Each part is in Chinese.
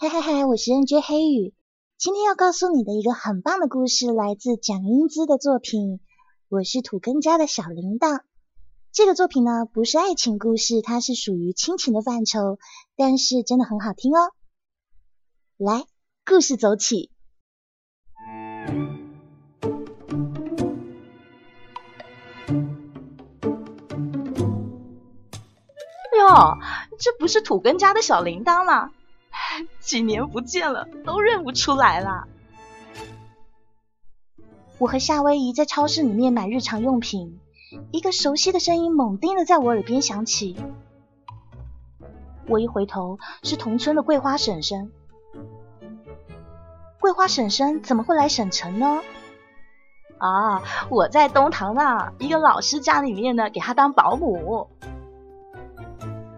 嗨嗨嗨，我是 NJ 黑羽，今天要告诉你的一个很棒的故事，来自蒋英姿的作品《我是土根家的小铃铛》。这个作品呢，不是爱情故事，它是属于亲情的范畴，但是真的很好听哦。来，故事走起。哟，这不是土根家的小铃铛吗？几年不见了，都认不出来了。我和夏威夷在超市里面买日常用品，一个熟悉的声音猛地在我耳边响起。我一回头，是同村的桂花婶婶。桂花婶婶怎么会来省城呢？啊，我在东堂呢，一个老师家里面呢，给她当保姆。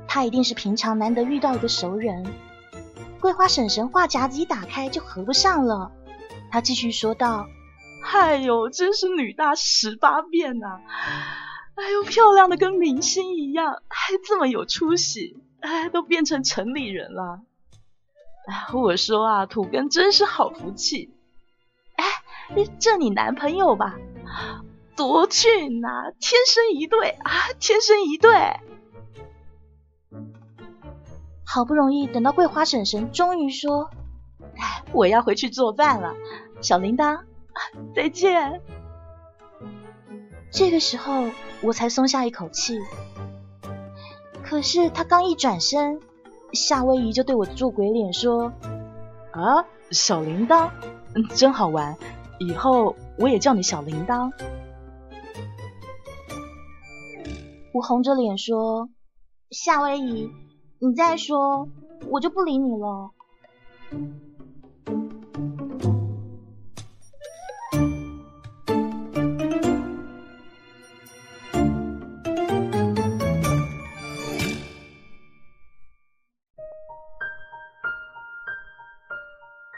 她一定是平常难得遇到一个熟人。桂花婶婶话匣子一打开就合不上了，她继续说道：“哎呦，真是女大十八变呐！哎呦，漂亮的跟明星一样，还这么有出息，哎，都变成城里人了。哎，我说啊，土根真是好福气。哎，这你男朋友吧？多俊呐，天生一对啊，天生一对。”好不容易等到桂花婶婶终于说：“，我要回去做饭了，小铃铛，再见。”这个时候我才松下一口气。可是他刚一转身，夏威夷就对我做鬼脸说：“啊，小铃铛，真好玩，以后我也叫你小铃铛。”我红着脸说：“夏威夷。”你再说，我就不理你了。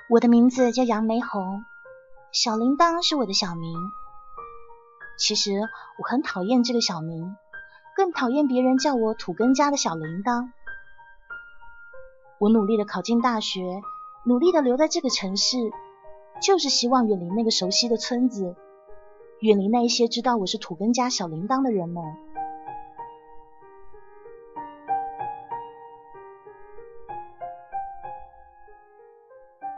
我的名字叫杨梅红，小铃铛是我的小名。其实我很讨厌这个小名，更讨厌别人叫我土根家的小铃铛。我努力的考进大学，努力的留在这个城市，就是希望远离那个熟悉的村子，远离那一些知道我是土根家小铃铛的人们。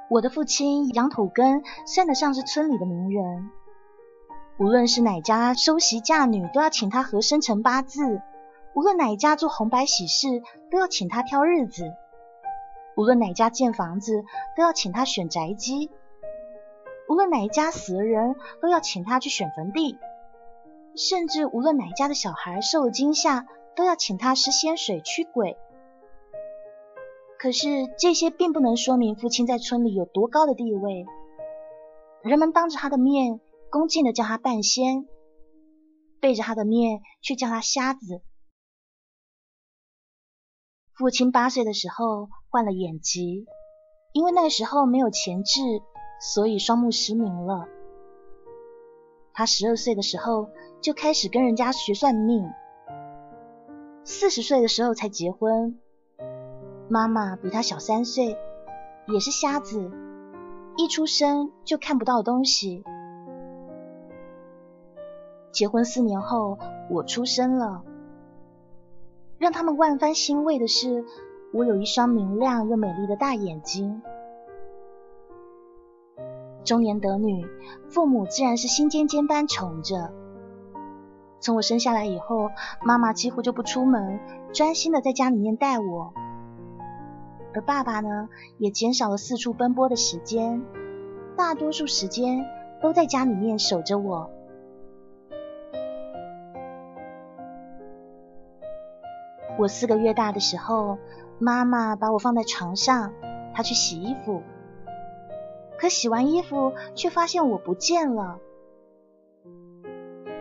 我的父亲杨土根算得上是村里的名人，无论是哪家收媳嫁女，都要请他合生辰八字；无论哪家做红白喜事，都要请他挑日子。无论哪家建房子，都要请他选宅基；无论哪一家死了人，都要请他去选坟地；甚至无论哪一家的小孩受了惊吓，都要请他施仙水驱鬼。可是这些并不能说明父亲在村里有多高的地位。人们当着他的面恭敬的叫他半仙，背着他的面却叫他瞎子。父亲八岁的时候患了眼疾，因为那时候没有钱治，所以双目失明了。他十二岁的时候就开始跟人家学算命，四十岁的时候才结婚。妈妈比他小三岁，也是瞎子，一出生就看不到东西。结婚四年后，我出生了。让他们万分欣慰的是，我有一双明亮又美丽的大眼睛。中年得女，父母自然是心尖尖般宠着。从我生下来以后，妈妈几乎就不出门，专心的在家里面带我。而爸爸呢，也减少了四处奔波的时间，大多数时间都在家里面守着我。我四个月大的时候，妈妈把我放在床上，她去洗衣服。可洗完衣服，却发现我不见了。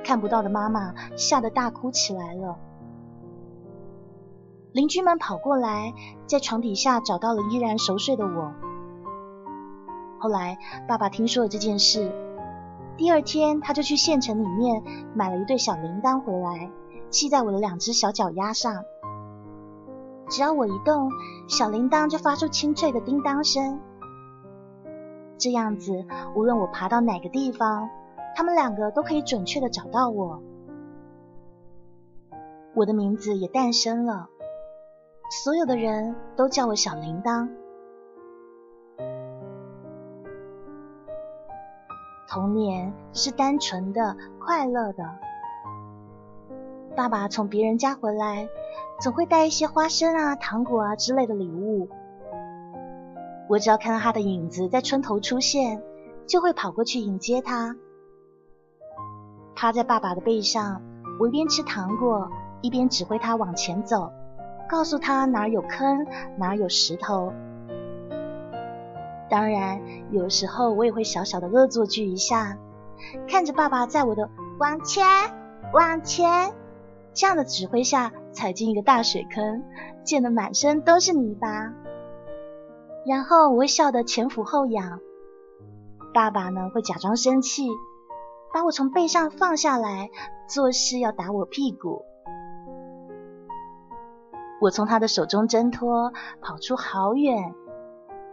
看不到的妈妈吓得大哭起来了。邻居们跑过来，在床底下找到了依然熟睡的我。后来爸爸听说了这件事，第二天他就去县城里面买了一对小铃铛回来，系在我的两只小脚丫上。只要我一动，小铃铛就发出清脆的叮当声。这样子，无论我爬到哪个地方，他们两个都可以准确的找到我。我的名字也诞生了，所有的人都叫我小铃铛。童年是单纯的、快乐的。爸爸从别人家回来，总会带一些花生啊、糖果啊之类的礼物。我只要看到他的影子在村头出现，就会跑过去迎接他。趴在爸爸的背上，我一边吃糖果，一边指挥他往前走，告诉他哪儿有坑，哪儿有石头。当然，有时候我也会小小的恶作剧一下，看着爸爸在我的往前、往前这样的指挥下踩进一个大水坑，溅得满身都是泥巴。然后我会笑得前俯后仰，爸爸呢会假装生气，把我从背上放下来，做事要打我屁股。我从他的手中挣脱，跑出好远，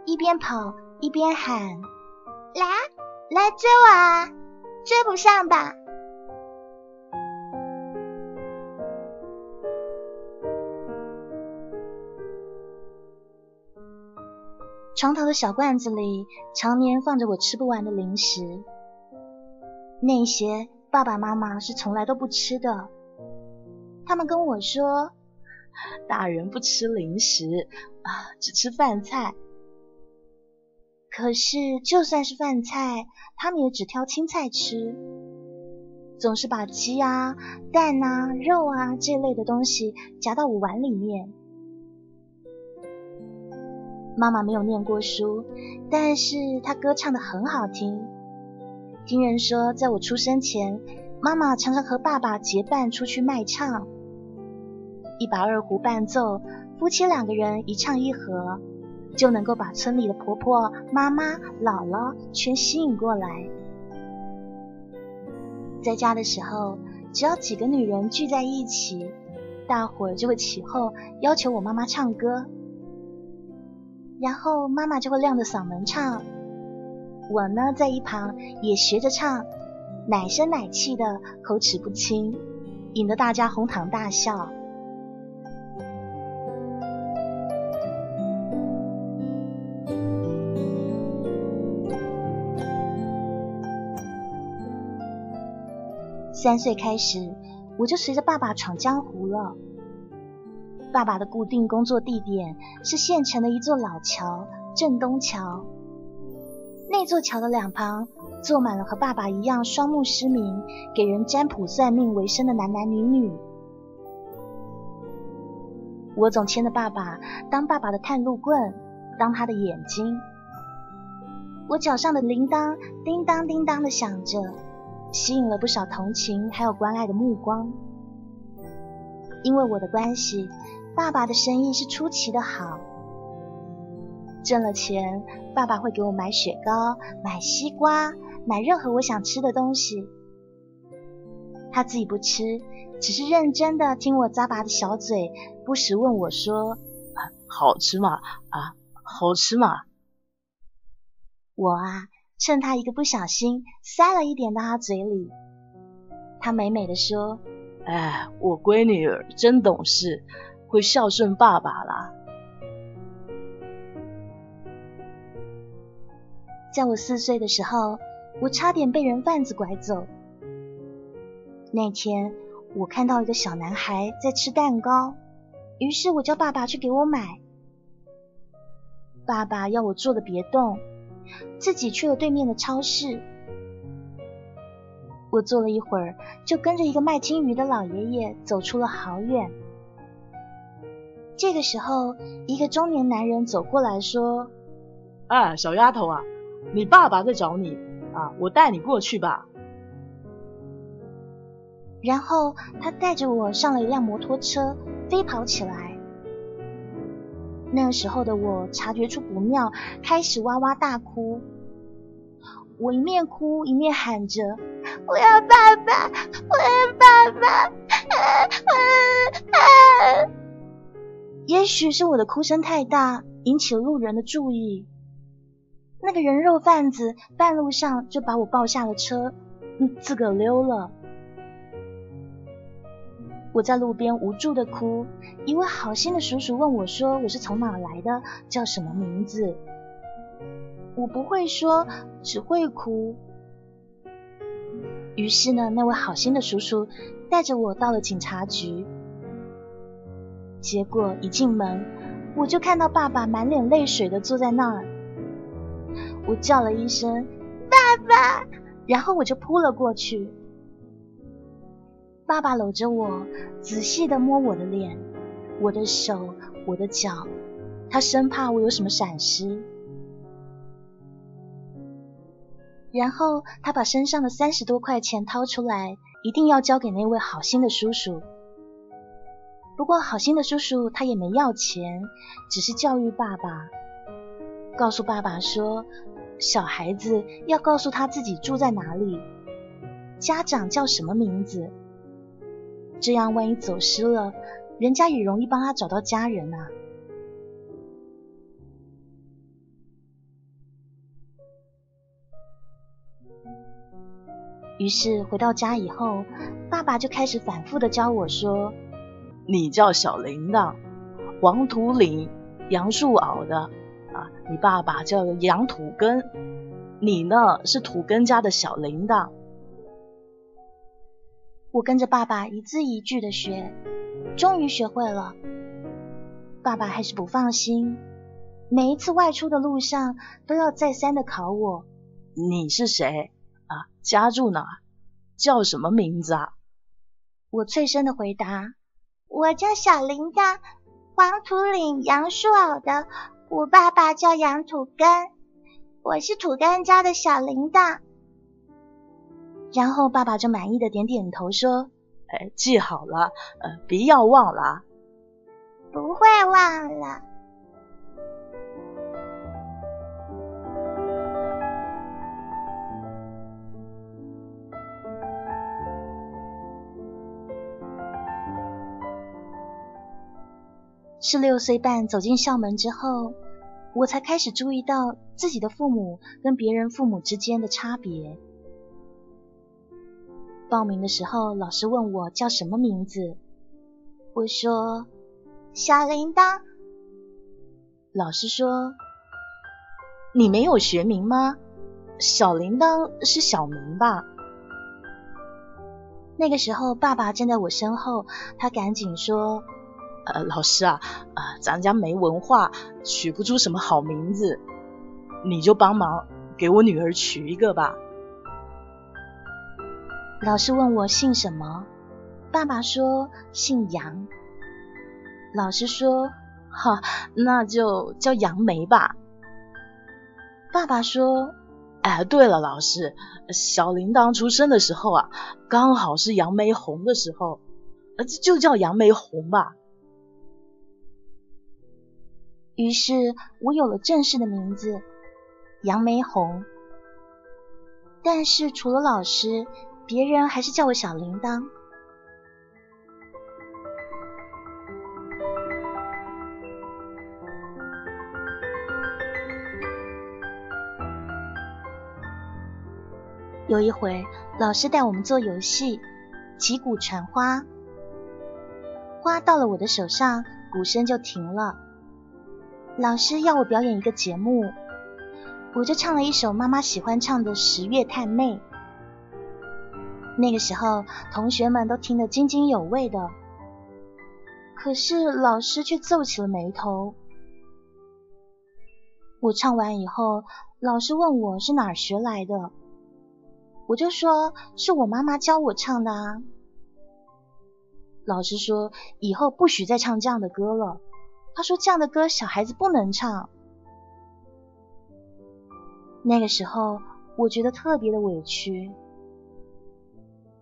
一边跑。一边喊：“来，来追我啊！追不上吧？”床头的小罐子里常年放着我吃不完的零食，那些爸爸妈妈是从来都不吃的。他们跟我说：“大人不吃零食啊，只吃饭菜。”可是，就算是饭菜，他们也只挑青菜吃，总是把鸡啊、蛋啊、肉啊这类的东西夹到我碗里面。妈妈没有念过书，但是她歌唱的很好听。听人说，在我出生前，妈妈常常和爸爸结伴出去卖唱，一把二胡伴奏，夫妻两个人一唱一和。就能够把村里的婆婆、妈妈、姥姥全吸引过来。在家的时候，只要几个女人聚在一起，大伙儿就会起哄，要求我妈妈唱歌，然后妈妈就会亮着嗓门唱，我呢在一旁也学着唱，奶声奶气的，口齿不清，引得大家哄堂大笑。三岁开始，我就随着爸爸闯江湖了。爸爸的固定工作地点是县城的一座老桥——镇东桥。那座桥的两旁坐满了和爸爸一样双目失明、给人占卜算命为生的男男女女。我总牵着爸爸当爸爸的探路棍，当他的眼睛。我脚上的铃铛叮当叮当的响着。吸引了不少同情还有关爱的目光。因为我的关系，爸爸的生意是出奇的好。挣了钱，爸爸会给我买雪糕、买西瓜、买任何我想吃的东西。他自己不吃，只是认真的听我咂巴的小嘴，不时问我说：“好吃吗？啊，好吃吗？”我啊。趁他一个不小心塞了一点到他嘴里，他美美的说：“哎，我闺女儿真懂事，会孝顺爸爸啦。”在我四岁的时候，我差点被人贩子拐走。那天我看到一个小男孩在吃蛋糕，于是我叫爸爸去给我买。爸爸要我坐的别动。自己去了对面的超市，我坐了一会儿，就跟着一个卖金鱼的老爷爷走出了好远。这个时候，一个中年男人走过来说：“哎，小丫头啊，你爸爸在找你啊，我带你过去吧。”然后他带着我上了一辆摩托车，飞跑起来。那时候的我察觉出不妙，开始哇哇大哭。我一面哭一面喊着：“我要爸爸，我要爸爸！”也许是我的哭声太大，引起了路人的注意。那个人肉贩子半路上就把我抱下了车，自个溜了。我在路边无助的哭，一位好心的叔叔问我说：“我是从哪来的？叫什么名字？”我不会说，只会哭。于是呢，那位好心的叔叔带着我到了警察局。结果一进门，我就看到爸爸满脸泪水的坐在那儿。我叫了一声“爸爸”，然后我就扑了过去。爸爸搂着我，仔细的摸我的脸、我的手、我的脚，他生怕我有什么闪失。然后他把身上的三十多块钱掏出来，一定要交给那位好心的叔叔。不过好心的叔叔他也没要钱，只是教育爸爸，告诉爸爸说，小孩子要告诉他自己住在哪里，家长叫什么名字，这样万一走失了，人家也容易帮他找到家人啊。于是回到家以后，爸爸就开始反复的教我说：“你叫小铃铛，黄土岭杨树熬的啊，你爸爸叫杨土根，你呢是土根家的小铃铛。”我跟着爸爸一字一句的学，终于学会了。爸爸还是不放心，每一次外出的路上都要再三的考我：“你是谁？”啊，家住哪？叫什么名字啊？我脆声的回答：“我叫小铃铛，黄土岭杨树坳的。我爸爸叫杨土根，我是土根家的小铃铛。”然后爸爸就满意的点点头说：“哎，记好了，呃，不要忘了。”不会忘了。是六岁半走进校门之后，我才开始注意到自己的父母跟别人父母之间的差别。报名的时候，老师问我叫什么名字，我说小铃铛。老师说你没有学名吗？小铃铛是小名吧？那个时候，爸爸站在我身后，他赶紧说。呃，老师啊，啊，咱家没文化，取不出什么好名字，你就帮忙给我女儿取一个吧。老师问我姓什么，爸爸说姓杨。老师说，哈，那就叫杨梅吧。爸爸说，哎，对了，老师，小铃铛出生的时候啊，刚好是杨梅红的时候，呃，就叫杨梅红吧。于是我有了正式的名字杨梅红，但是除了老师，别人还是叫我小铃铛。有一回，老师带我们做游戏，击鼓传花，花到了我的手上，鼓声就停了。老师要我表演一个节目，我就唱了一首妈妈喜欢唱的《十月探妹》。那个时候，同学们都听得津津有味的，可是老师却皱起了眉头。我唱完以后，老师问我是哪儿学来的，我就说是我妈妈教我唱的啊。老师说以后不许再唱这样的歌了。他说：“这样的歌小孩子不能唱。”那个时候，我觉得特别的委屈。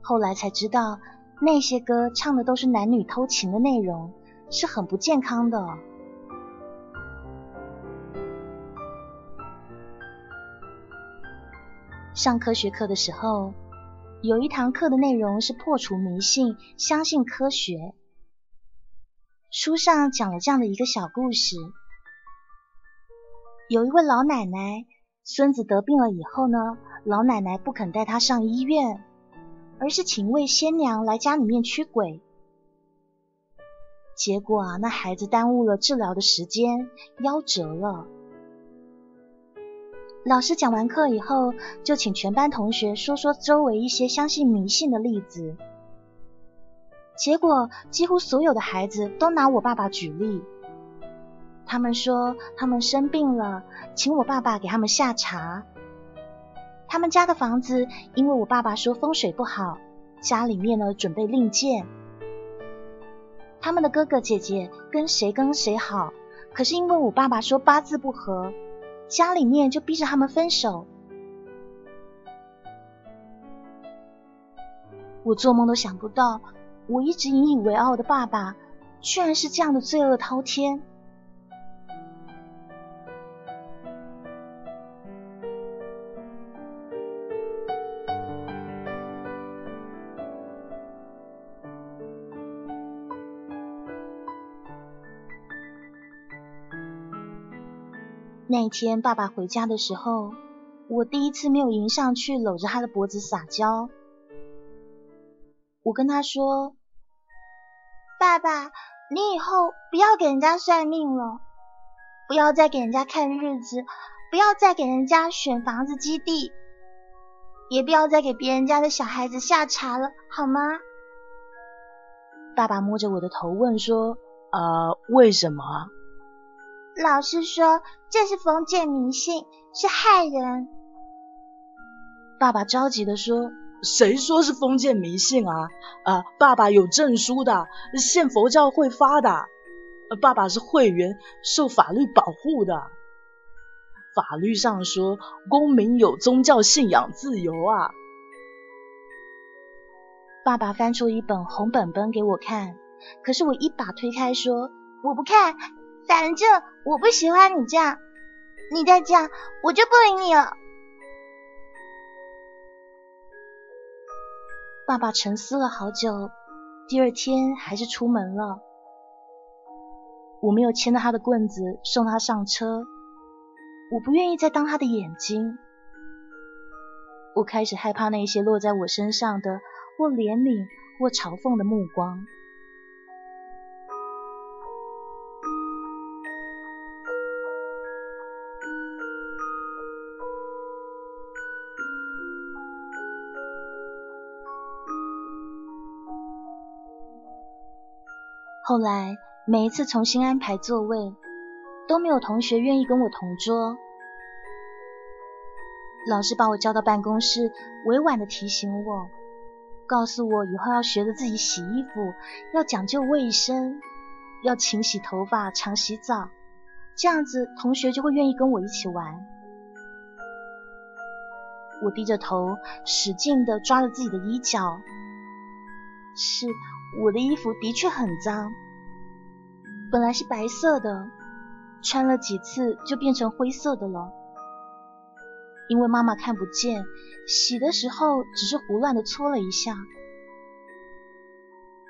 后来才知道，那些歌唱的都是男女偷情的内容，是很不健康的。上科学课的时候，有一堂课的内容是破除迷信，相信科学。书上讲了这样的一个小故事：有一位老奶奶，孙子得病了以后呢，老奶奶不肯带他上医院，而是请一位仙娘来家里面驱鬼。结果啊，那孩子耽误了治疗的时间，夭折了。老师讲完课以后，就请全班同学说说周围一些相信迷信的例子。结果几乎所有的孩子都拿我爸爸举例，他们说他们生病了，请我爸爸给他们下茶。他们家的房子因为我爸爸说风水不好，家里面呢准备另建。他们的哥哥姐姐跟谁跟谁好，可是因为我爸爸说八字不合，家里面就逼着他们分手。我做梦都想不到。我一直引以为傲的爸爸，居然是这样的罪恶滔天。那一天，爸爸回家的时候，我第一次没有迎上去搂着他的脖子撒娇。我跟他说。爸爸，你以后不要给人家算命了，不要再给人家看日子，不要再给人家选房子基地，也不要再给别人家的小孩子下茶了，好吗？爸爸摸着我的头问说：“呃，为什么？”老师说这是封建迷信，是害人。爸爸着急的说。谁说是封建迷信啊？啊，爸爸有证书的，县佛教会发的，爸爸是会员，受法律保护的。法律上说，公民有宗教信仰自由啊。爸爸翻出一本红本本给我看，可是我一把推开，说我不看，反正我不喜欢你这样，你再这样，我就不理你了。爸爸沉思了好久，第二天还是出门了。我没有牵着他的棍子送他上车，我不愿意再当他的眼睛。我开始害怕那些落在我身上的或怜悯或嘲讽的目光。后来每一次重新安排座位，都没有同学愿意跟我同桌。老师把我叫到办公室，委婉的提醒我，告诉我以后要学着自己洗衣服，要讲究卫生，要勤洗头发、常洗澡，这样子同学就会愿意跟我一起玩。我低着头，使劲的抓着自己的衣角，是。我的衣服的确很脏，本来是白色的，穿了几次就变成灰色的了。因为妈妈看不见，洗的时候只是胡乱的搓了一下。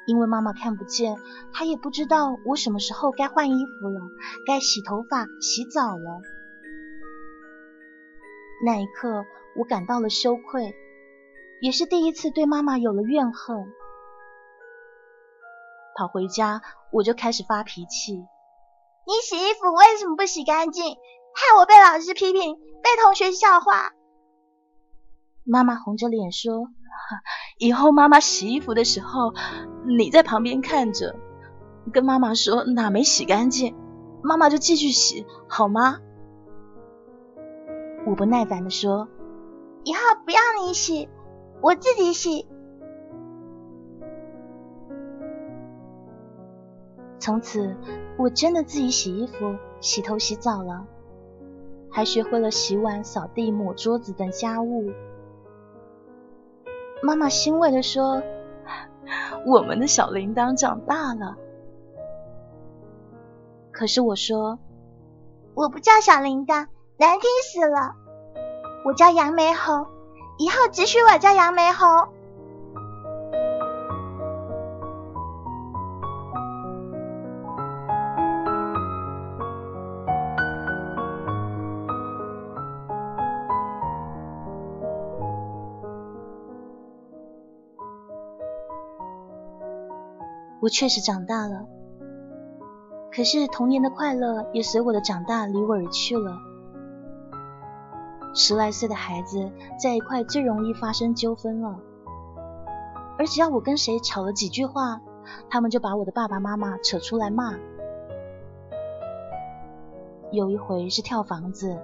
因为妈妈看不见，她也不知道我什么时候该换衣服了，该洗头发、洗澡了。那一刻，我感到了羞愧，也是第一次对妈妈有了怨恨。跑回家，我就开始发脾气。你洗衣服为什么不洗干净？害我被老师批评，被同学笑话。妈妈红着脸说：“以后妈妈洗衣服的时候，你在旁边看着，跟妈妈说哪没洗干净，妈妈就继续洗，好吗？”我不耐烦的说：“以后不要你洗，我自己洗。”从此，我真的自己洗衣服、洗头、洗澡了，还学会了洗碗、扫地、抹桌子等家务。妈妈欣慰的说：“我们的小铃铛长大了。”可是我说：“我不叫小铃铛，难听死了。我叫杨梅猴，以后只许我叫杨梅猴。”确实长大了，可是童年的快乐也随我的长大离我而去了。十来岁的孩子在一块最容易发生纠纷了，而只要我跟谁吵了几句话，他们就把我的爸爸妈妈扯出来骂。有一回是跳房子，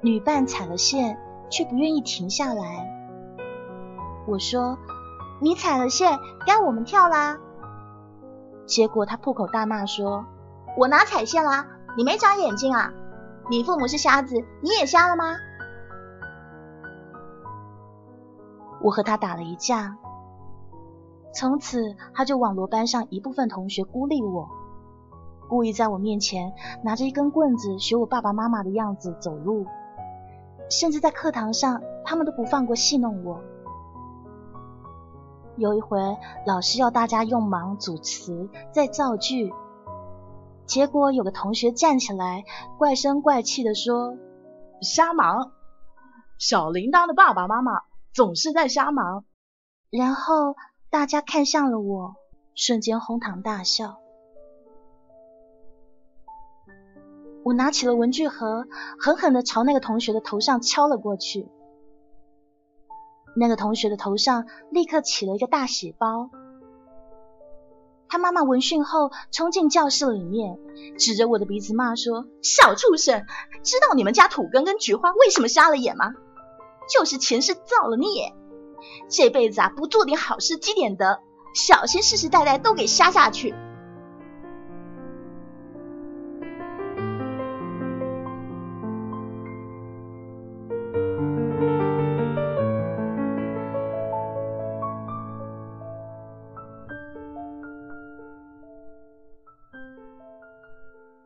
女伴踩了线，却不愿意停下来。我说：“你踩了线，该我们跳啦。”结果他破口大骂说：“我哪踩线啦？你没长眼睛啊？你父母是瞎子，你也瞎了吗？”我和他打了一架，从此他就网罗班上一部分同学孤立我，故意在我面前拿着一根棍子学我爸爸妈妈的样子走路，甚至在课堂上他们都不放过戏弄我。有一回老师要大家用忙组词再造句，结果有个同学站起来怪声怪气的说：“瞎忙，小铃铛的爸爸妈妈。”总是在瞎忙，然后大家看向了我，瞬间哄堂大笑。我拿起了文具盒，狠狠的朝那个同学的头上敲了过去。那个同学的头上立刻起了一个大血包。他妈妈闻讯后冲进教室里面，指着我的鼻子骂说：“小畜生，知道你们家土根跟菊花为什么瞎了眼吗？”就是前世造了孽，这辈子啊不做点好事积点德，小心世世代代都给瞎下去。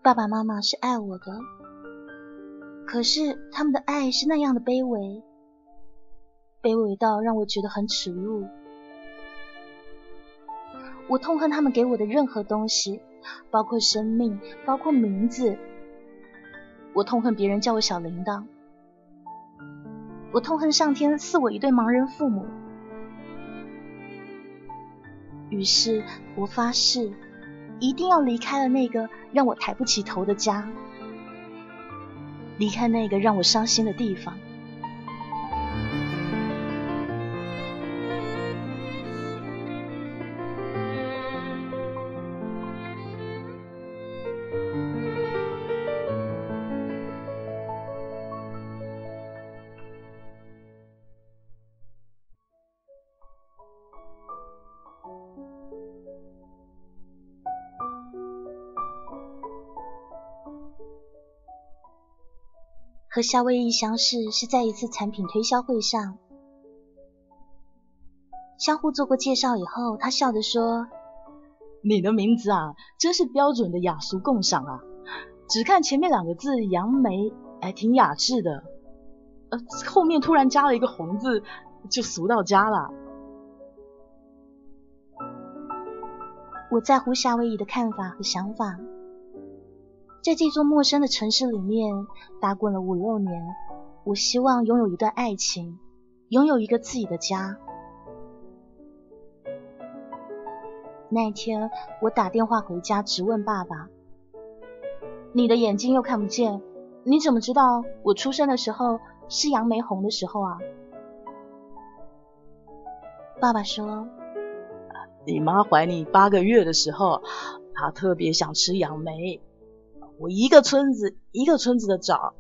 爸爸妈妈是爱我的，可是他们的爱是那样的卑微。卑微到让我觉得很耻辱。我痛恨他们给我的任何东西，包括生命，包括名字。我痛恨别人叫我小铃铛。我痛恨上天赐我一对盲人父母。于是我发誓，一定要离开了那个让我抬不起头的家，离开那个让我伤心的地方。和夏威夷相识是在一次产品推销会上，相互做过介绍以后，他笑着说：“你的名字啊，真是标准的雅俗共赏啊！只看前面两个字杨梅，哎，挺雅致的，呃，后面突然加了一个红字，就俗到家了。”我在乎夏威夷的看法和想法。在这座陌生的城市里面打滚了五六年，我希望拥有一段爱情，拥有一个自己的家。那天，我打电话回家，直问爸爸：“你的眼睛又看不见，你怎么知道我出生的时候是杨梅红的时候啊？”爸爸说：“你妈怀你八个月的时候，她特别想吃杨梅。”我一个村子一个村子的找，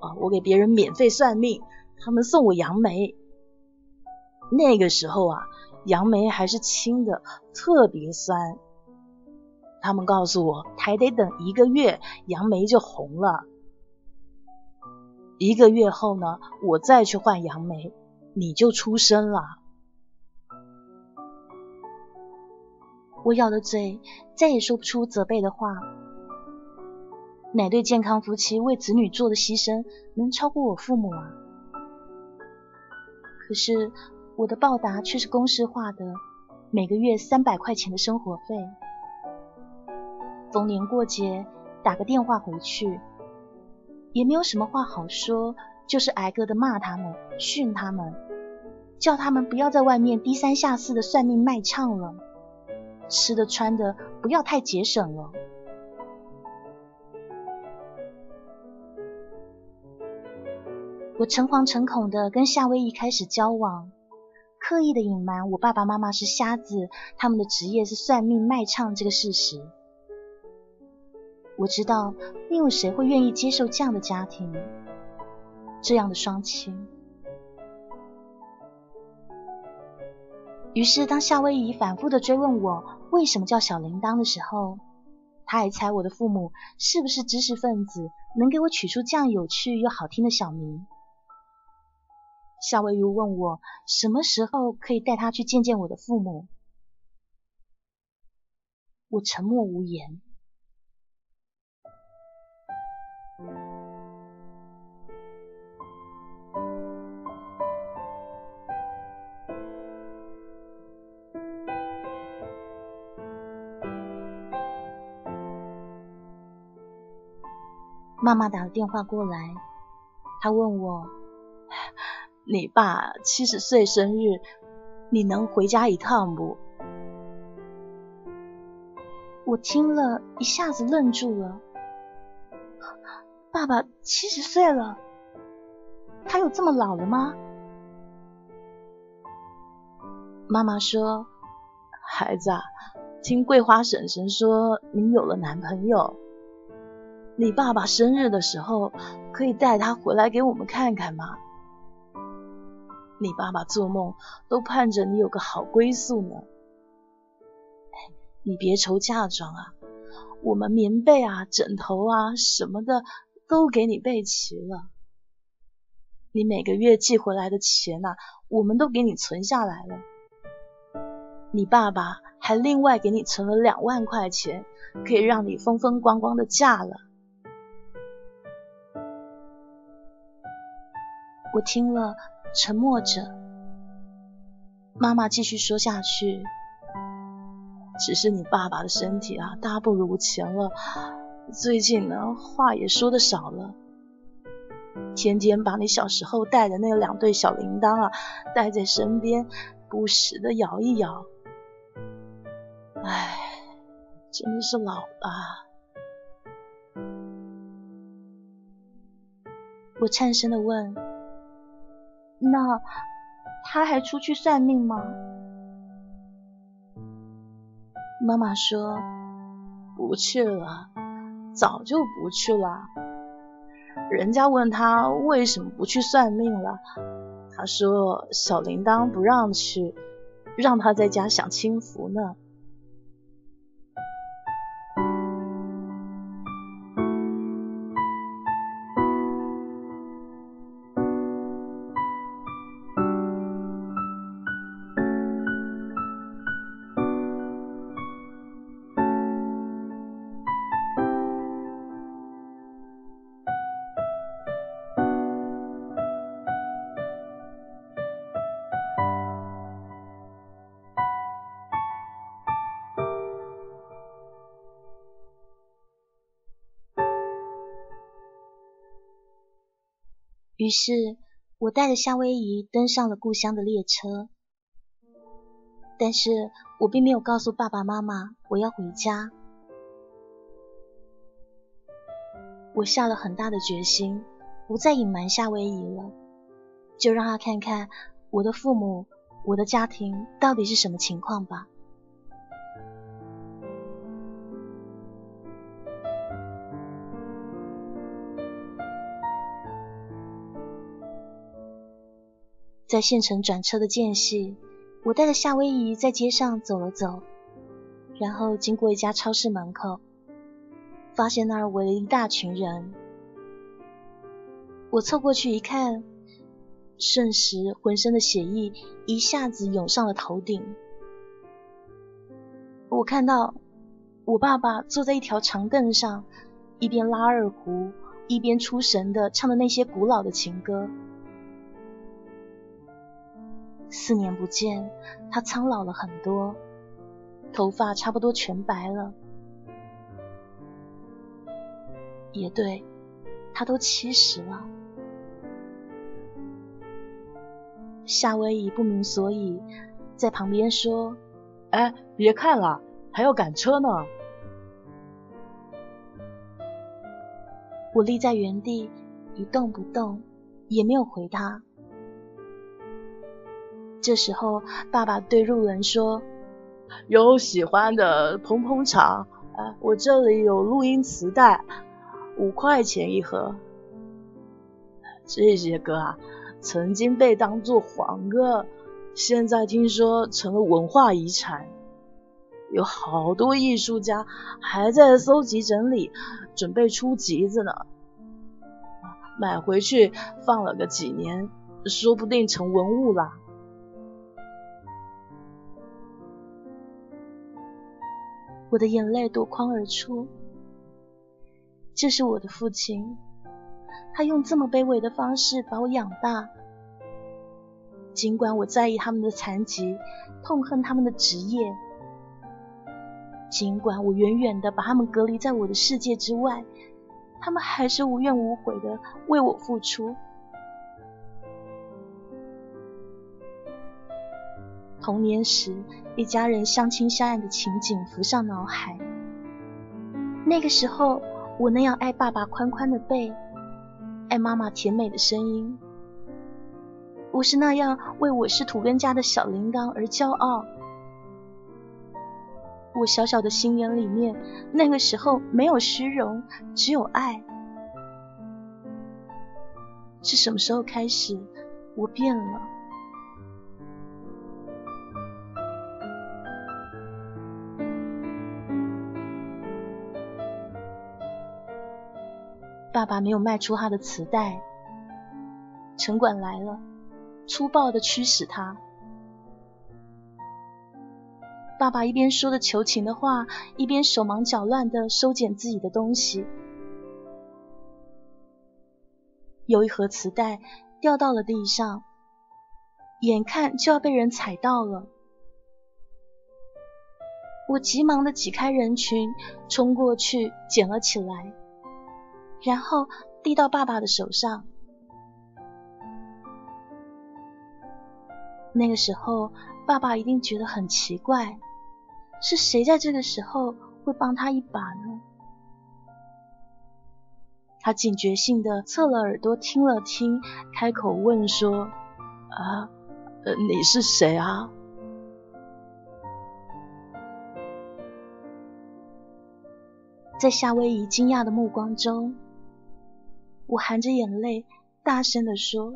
啊，我给别人免费算命，他们送我杨梅。那个时候啊，杨梅还是青的，特别酸。他们告诉我，还得等一个月，杨梅就红了。一个月后呢，我再去换杨梅，你就出生了。我咬着嘴，再也说不出责备的话。哪对健康夫妻为子女做的牺牲能超过我父母啊？可是我的报答却是公式化的，每个月三百块钱的生活费，逢年过节打个电话回去，也没有什么话好说，就是挨个的骂他们，训他们，叫他们不要在外面低三下四的算命卖唱了，吃的穿的不要太节省了。我诚惶诚恐的跟夏威夷开始交往，刻意的隐瞒我爸爸妈妈是瞎子，他们的职业是算命卖唱这个事实。我知道，没有谁会愿意接受这样的家庭，这样的双亲。于是，当夏威夷反复的追问我为什么叫小铃铛的时候，他还猜我的父母是不是知识分子，能给我取出这样有趣又好听的小名。夏威夷问我什么时候可以带他去见见我的父母，我沉默无言。妈妈打了电话过来，她问我：“你爸七十岁生日，你能回家一趟不？”我听了一下子愣住了。爸爸七十岁了，他有这么老了吗？妈妈说：“孩子，啊，听桂花婶婶说你有了男朋友。”你爸爸生日的时候，可以带他回来给我们看看吗？你爸爸做梦都盼着你有个好归宿呢。你别愁嫁妆啊，我们棉被啊、枕头啊什么的都给你备齐了。你每个月寄回来的钱呐，我们都给你存下来了。你爸爸还另外给你存了两万块钱，可以让你风风光光的嫁了。我听了，沉默着。妈妈继续说下去：“只是你爸爸的身体啊，大不如前了。最近呢，话也说的少了，天天把你小时候带的那两对小铃铛啊带在身边，不时的摇一摇。唉，真的是老了。”我颤声的问。那他还出去算命吗？妈妈说不去了，早就不去了。人家问他为什么不去算命了，他说小铃铛不让去，让他在家享清福呢。于是，我带着夏威夷登上了故乡的列车，但是我并没有告诉爸爸妈妈我要回家。我下了很大的决心，不再隐瞒夏威夷了，就让他看看我的父母、我的家庭到底是什么情况吧。在县城转车的间隙，我带着夏威夷在街上走了走，然后经过一家超市门口，发现那儿围了一大群人。我凑过去一看，瞬时浑身的血液一下子涌上了头顶。我看到我爸爸坐在一条长凳上，一边拉二胡，一边出神的唱的那些古老的情歌。四年不见，他苍老了很多，头发差不多全白了。也对，他都七十了。夏威夷不明所以，在旁边说：“哎，别看了，还要赶车呢。我立在原地一动不动，也没有回他。这时候，爸爸对路人说：“有喜欢的捧捧场，啊，我这里有录音磁带，五块钱一盒。这些歌啊，曾经被当作黄歌，现在听说成了文化遗产。有好多艺术家还在搜集整理。”准备出集子呢，买回去放了个几年，说不定成文物了。我的眼泪夺眶而出。这是我的父亲，他用这么卑微的方式把我养大。尽管我在意他们的残疾，痛恨他们的职业。尽管我远远的把他们隔离在我的世界之外，他们还是无怨无悔的为我付出。童年时一家人相亲相爱的情景浮上脑海。那个时候，我那样爱爸爸宽宽的背，爱妈妈甜美的声音，我是那样为我是土根家的小铃铛而骄傲。我小小的心眼里面，那个时候没有虚荣，只有爱。是什么时候开始，我变了？爸爸没有卖出他的磁带，城管来了，粗暴的驱使他。爸爸一边说着求情的话，一边手忙脚乱的收捡自己的东西。有一盒磁带掉到了地上，眼看就要被人踩到了。我急忙的挤开人群，冲过去捡了起来，然后递到爸爸的手上。那个时候，爸爸一定觉得很奇怪。是谁在这个时候会帮他一把呢？他警觉性的侧了耳朵听了听，开口问说：“啊，你是谁啊？”在夏威夷惊讶的目光中，我含着眼泪大声地说：“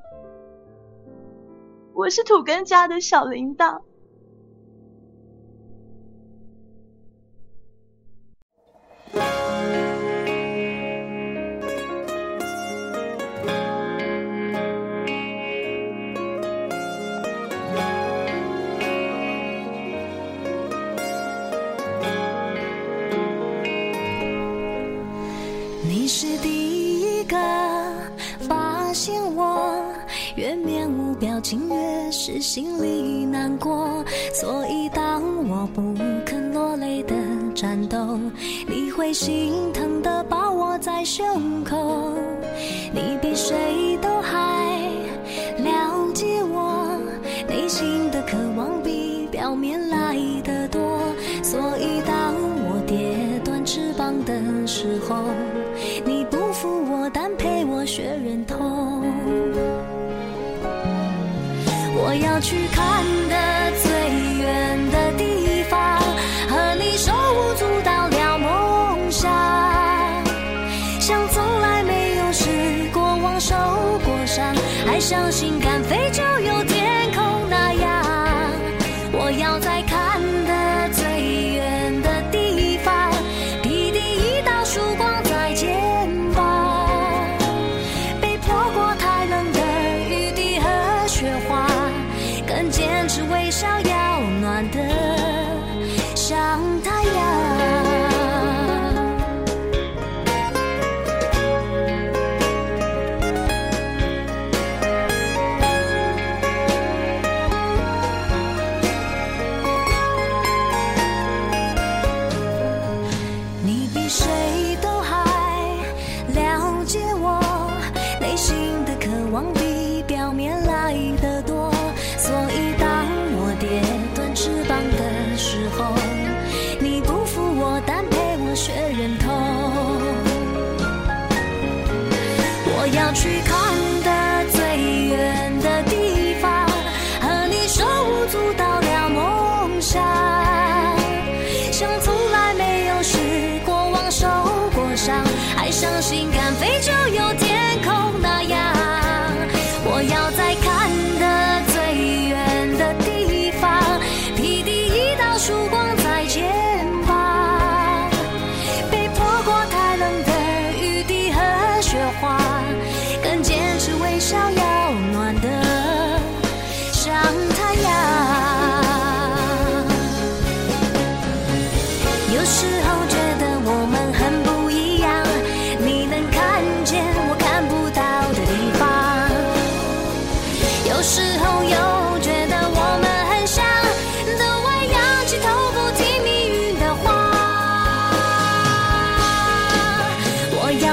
我是土根家的小铃铛。”是心里难过，所以当我不肯落泪的战斗，你会心疼的抱我在胸口。你比谁都还了解我内心的渴望，比表面来相信。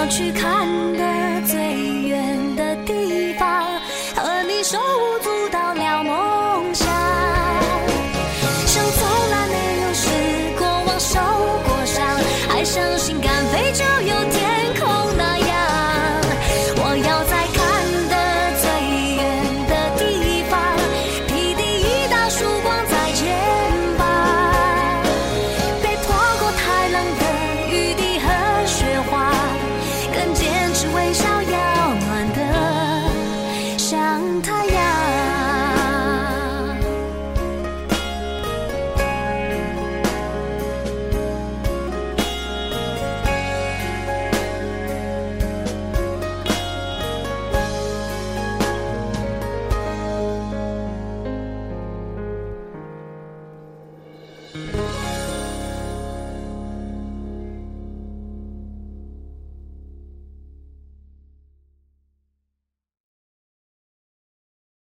去看的